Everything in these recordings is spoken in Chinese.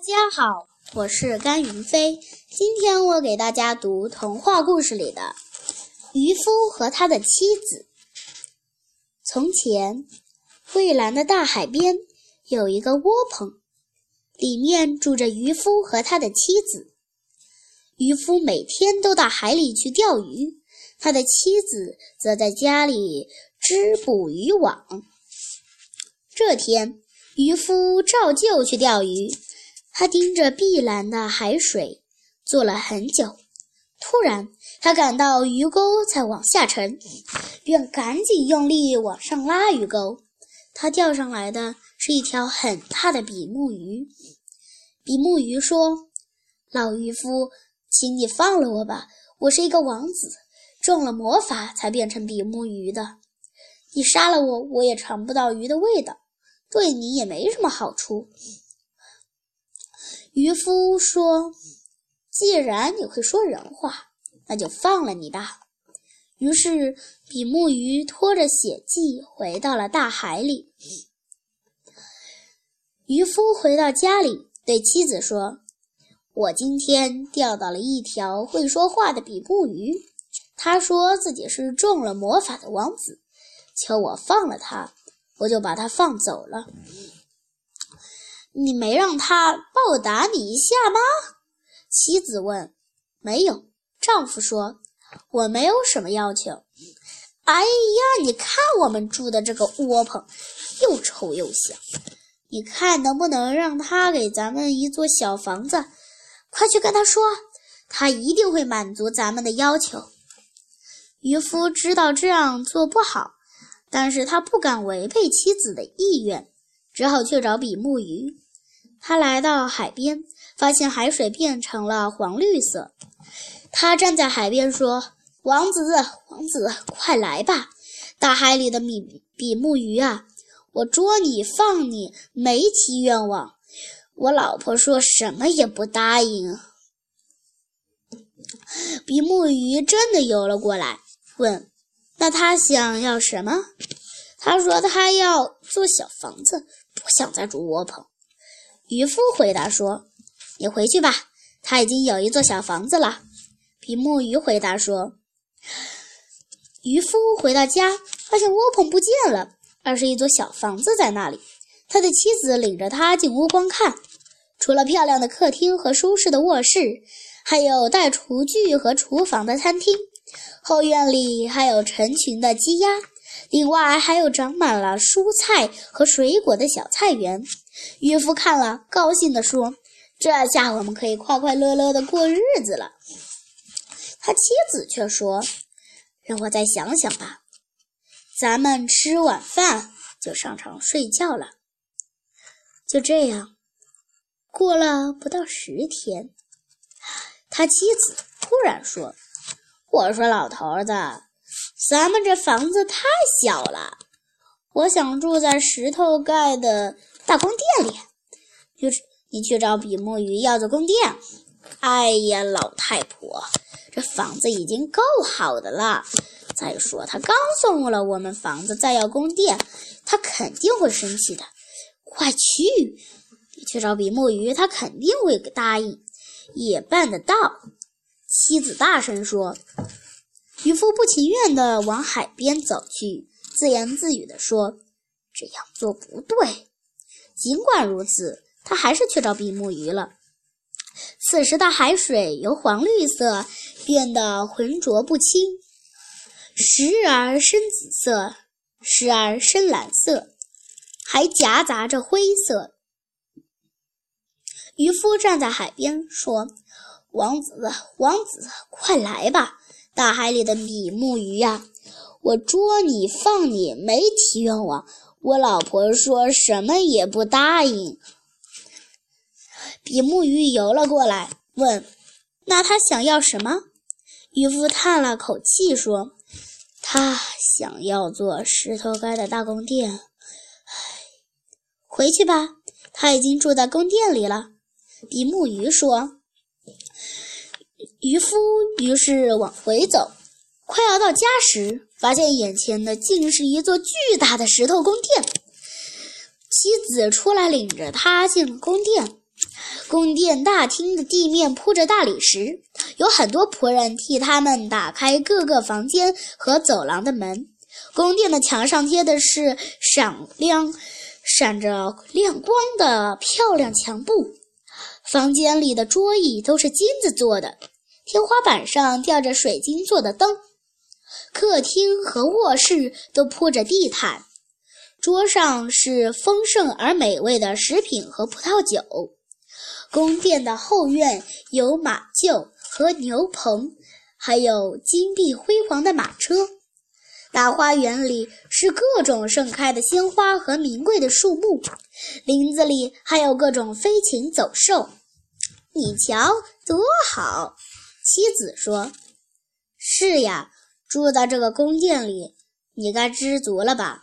大家好，我是甘云飞。今天我给大家读童话故事里的《渔夫和他的妻子》。从前，蔚蓝的大海边有一个窝棚，里面住着渔夫和他的妻子。渔夫每天都到海里去钓鱼，他的妻子则在家里织捕鱼网。这天，渔夫照旧去钓鱼。他盯着碧蓝的海水坐了很久，突然他感到鱼钩在往下沉，便赶紧用力往上拉鱼钩。他钓上来的是一条很大的比目鱼。比目鱼说：“老渔夫，请你放了我吧，我是一个王子，中了魔法才变成比目鱼的。你杀了我，我也尝不到鱼的味道，对你也没什么好处。”渔夫说：“既然你会说人话，那就放了你吧。”于是，比目鱼拖着血迹回到了大海里。渔夫回到家里，对妻子说：“我今天钓到了一条会说话的比目鱼，他说自己是中了魔法的王子，求我放了他，我就把他放走了。”你没让他报答你一下吗？妻子问。没有，丈夫说。我没有什么要求。哎呀，你看我们住的这个窝棚，又臭又小。你看能不能让他给咱们一座小房子？快去跟他说，他一定会满足咱们的要求。渔夫知道这样做不好，但是他不敢违背妻子的意愿，只好去找比目鱼。他来到海边，发现海水变成了黄绿色。他站在海边说：“王子，王子，快来吧！大海里的比比目鱼啊，我捉你放你没提愿望。我老婆说什么也不答应。”比目鱼真的游了过来，问：“那他想要什么？”他说：“他要做小房子，不想再住窝棚。”渔夫回答说：“你回去吧，他已经有一座小房子了。”比目鱼回答说：“渔夫回到家，发现窝棚不见了，而是一座小房子在那里。他的妻子领着他进屋观看，除了漂亮的客厅和舒适的卧室，还有带厨具和厨房的餐厅。后院里还有成群的鸡鸭，另外还有长满了蔬菜和水果的小菜园。”渔夫看了，高兴地说：“这下我们可以快快乐乐地过日子了。”他妻子却说：“让我再想想吧。”咱们吃晚饭就上床睡觉了。就这样，过了不到十天，他妻子突然说：“我说老头子，咱们这房子太小了，我想住在石头盖的。”大宫殿里，就你去找比目鱼要座宫殿。哎呀，老太婆，这房子已经够好的了。再说他刚送了我们房子，再要宫殿，他肯定会生气的。快去，你去找比目鱼，他肯定会答应，也办得到。妻子大声说。渔夫不情愿地往海边走去，自言自语地说：“这样做不对。”尽管如此，他还是去找比目鱼了。此时的海水由黄绿色变得浑浊不清，时而深紫色，时而深蓝色，还夹杂着灰色。渔夫站在海边说：“王子，王子，快来吧！大海里的比目鱼呀，我捉你放你，没提愿望。”我老婆说什么也不答应。比目鱼游了过来，问：“那他想要什么？”渔夫叹了口气说：“他想要做石头盖的大宫殿。”唉，回去吧，他已经住在宫殿里了。比目鱼说。渔夫于是往回走，快要到家时。发现眼前的竟是一座巨大的石头宫殿，妻子出来领着他进了宫殿。宫殿大厅的地面铺着大理石，有很多仆人替他们打开各个房间和走廊的门。宫殿的墙上贴的是闪亮、闪着亮光的漂亮墙布，房间里的桌椅都是金子做的，天花板上吊着水晶做的灯，客厅和卧室都铺着地毯，桌上是丰盛而美味的食品和葡萄酒。宫殿的后院有马厩和牛棚，还有金碧辉煌的马车。大花园里是各种盛开的鲜花和名贵的树木，林子里还有各种飞禽走兽。你瞧，多好！妻子说：“是呀，住在这个宫殿里，你该知足了吧？”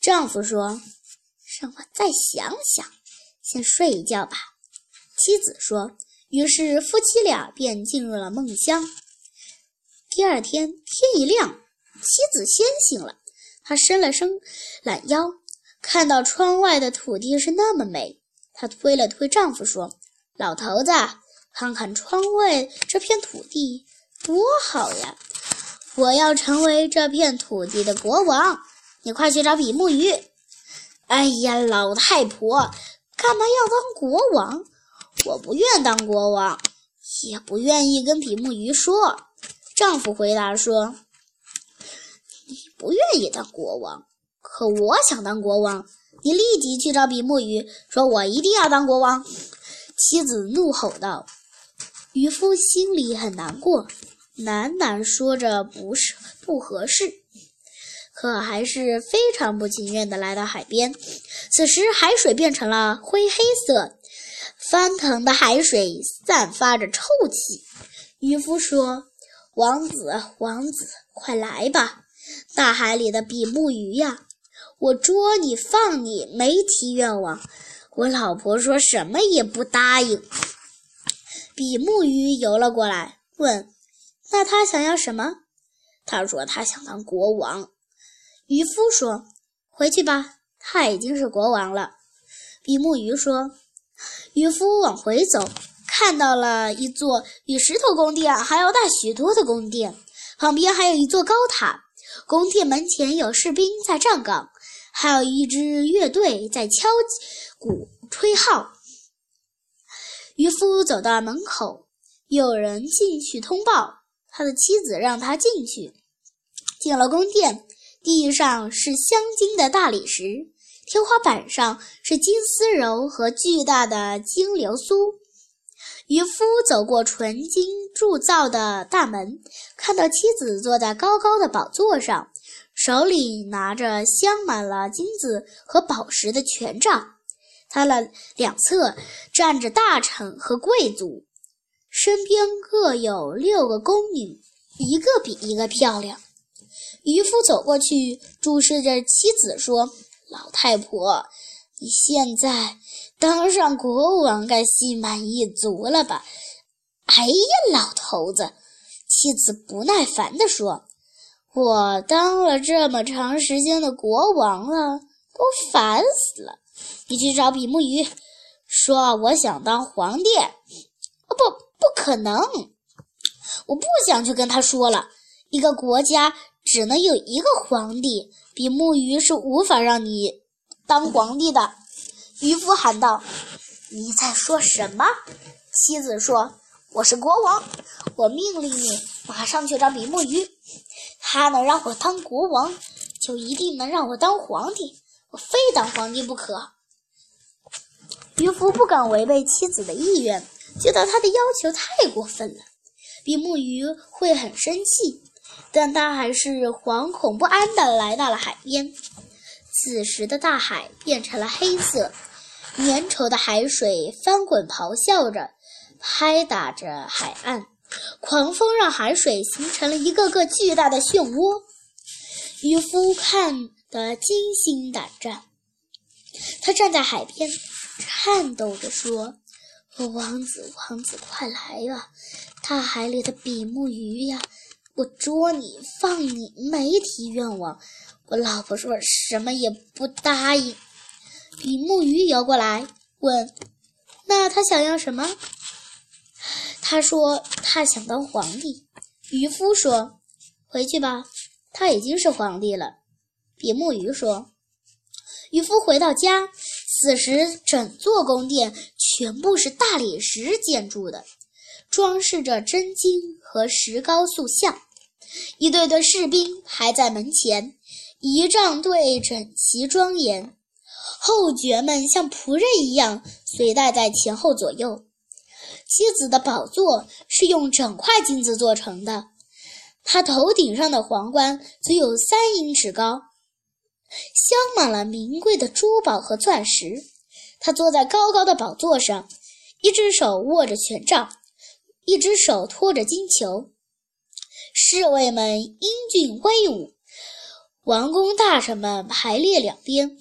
丈夫说：“让我再想想，先睡一觉吧。”妻子说：“于是夫妻俩便进入了梦乡。”第二天天一亮，妻子先醒了。她伸了伸懒腰，看到窗外的土地是那么美。她推了推丈夫，说：“老头子，看看窗外这片土地，多好呀！我要成为这片土地的国王。你快去找比目鱼。”哎呀，老太婆，干嘛要当国王？我不愿当国王，也不愿意跟比目鱼说。丈夫回答说：“你不愿意当国王，可我想当国王。你立即去找比目鱼，说我一定要当国王。”妻子怒吼道。渔夫心里很难过，喃喃说着不是不合适，可还是非常不情愿地来到海边。此时海水变成了灰黑色。翻腾的海水散发着臭气。渔夫说：“王子，王子，快来吧！大海里的比目鱼呀，我捉你放你，没提愿望。我老婆说什么也不答应。”比目鱼游了过来，问：“那他想要什么？”他说：“他想当国王。”渔夫说：“回去吧，他已经是国王了。”比目鱼说。渔夫往回走，看到了一座比石头宫殿还要大许多的宫殿，旁边还有一座高塔。宫殿门前有士兵在站岗，还有一支乐队在敲鼓吹号。渔夫走到门口，有人进去通报，他的妻子让他进去。进了宫殿，地上是镶金的大理石。天花板上是金丝柔和巨大的金流苏。渔夫走过纯金铸造的大门，看到妻子坐在高高的宝座上，手里拿着镶满了金子和宝石的权杖。他的两侧站着大臣和贵族，身边各有六个宫女，一个比一个漂亮。渔夫走过去，注视着妻子说。老太婆，你现在当上国王该心满意足了吧？哎呀，老头子，妻子不耐烦地说：“我当了这么长时间的国王了，都烦死了。你去找比目鱼，说我想当皇帝。哦，不，不可能！我不想去跟他说了。一个国家只能有一个皇帝。”比目鱼是无法让你当皇帝的，渔夫喊道：“你在说什么？”妻子说：“我是国王，我命令你马上去找比目鱼，他能让我当国王，就一定能让我当皇帝，非当皇帝不可。”渔夫不敢违背妻子的意愿，觉得他的要求太过分了，比目鱼会很生气。但他还是惶恐不安地来到了海边。此时的大海变成了黑色，粘稠的海水翻滚咆哮着，拍打着海岸。狂风让海水形成了一个个巨大的漩涡。渔夫看得惊心胆战，他站在海边，颤抖着说：“王子，王子，快来吧！大海里的比目鱼呀！”我捉你放你，没提愿望。我老婆说什么也不答应。比目鱼游过来，问：“那他想要什么？他说他想当皇帝。渔夫说：“回去吧，他已经是皇帝了。”比目鱼说。渔夫回到家，此时整座宫殿全部是大理石建筑的，装饰着真金和石膏塑像。一队队士兵排在门前，仪仗队整齐庄严，后爵们像仆人一样随带在前后左右。妻子的宝座是用整块金子做成的，他头顶上的皇冠足有三英尺高。镶满了名贵的珠宝和钻石，他坐在高高的宝座上，一只手握着权杖，一只手托着金球。侍卫们英俊威武，王公大臣们排列两边。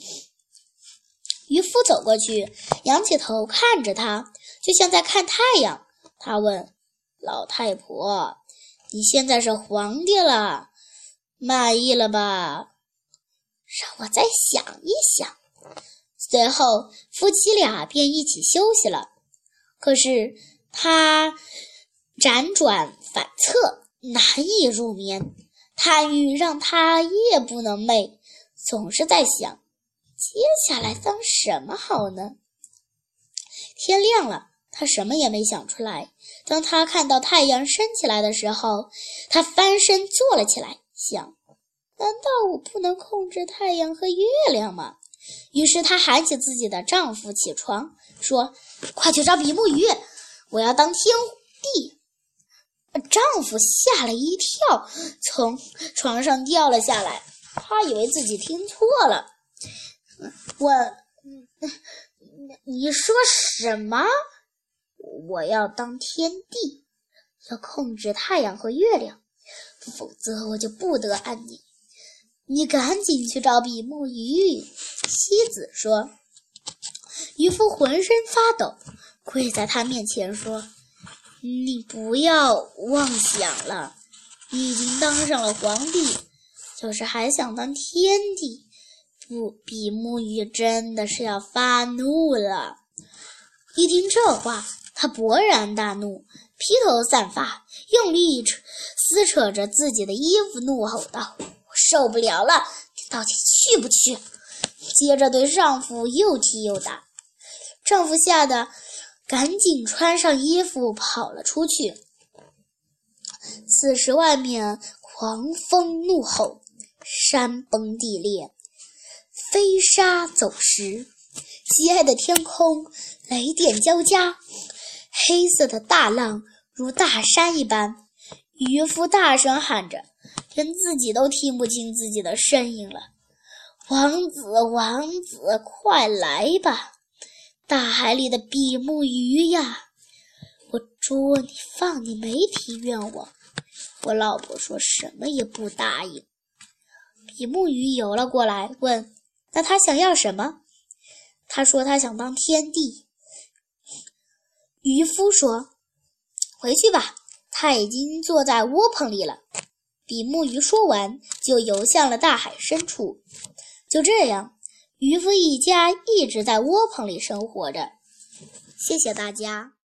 渔夫走过去，仰起头看着他，就像在看太阳。他问老太婆：“你现在是皇帝了，满意了吧？”让我再想一想。随后，夫妻俩便一起休息了。可是他辗转反侧，难以入眠，贪欲让他夜不能寐，总是在想接下来当什么好呢？天亮了，他什么也没想出来。当他看到太阳升起来的时候，他翻身坐了起来，想。难道我不能控制太阳和月亮吗？于是她喊起自己的丈夫起床，说：“快去找比目鱼，我要当天帝。”丈夫吓了一跳，从床上掉了下来。他以为自己听错了，问：“你说什么？我要当天帝，要控制太阳和月亮，否则我就不得安宁。”你赶紧去找比目鱼。”妻子说。渔夫浑身发抖，跪在他面前说：“你不要妄想了，你已经当上了皇帝，就是还想当天帝。”不，比目鱼真的是要发怒了。一听这话，他勃然大怒，披头散发，用力扯撕扯着自己的衣服，怒吼道。受不了了，你到底去不去？接着对丈夫又踢又打，丈夫吓得赶紧穿上衣服跑了出去。此时外面狂风怒吼，山崩地裂，飞沙走石，漆黑的天空雷电交加，黑色的大浪如大山一般。渔夫大声喊着。连自己都听不清自己的声音了。王子，王子，快来吧！大海里的比目鱼呀，我捉你放你没提愿望。我老婆说什么也不答应。比目鱼游了过来，问：“那他想要什么？”他说：“他想当天帝。”渔夫说：“回去吧，他已经坐在窝棚里了。”比目鱼说完，就游向了大海深处。就这样，渔夫一家一直在窝棚里生活着。谢谢大家。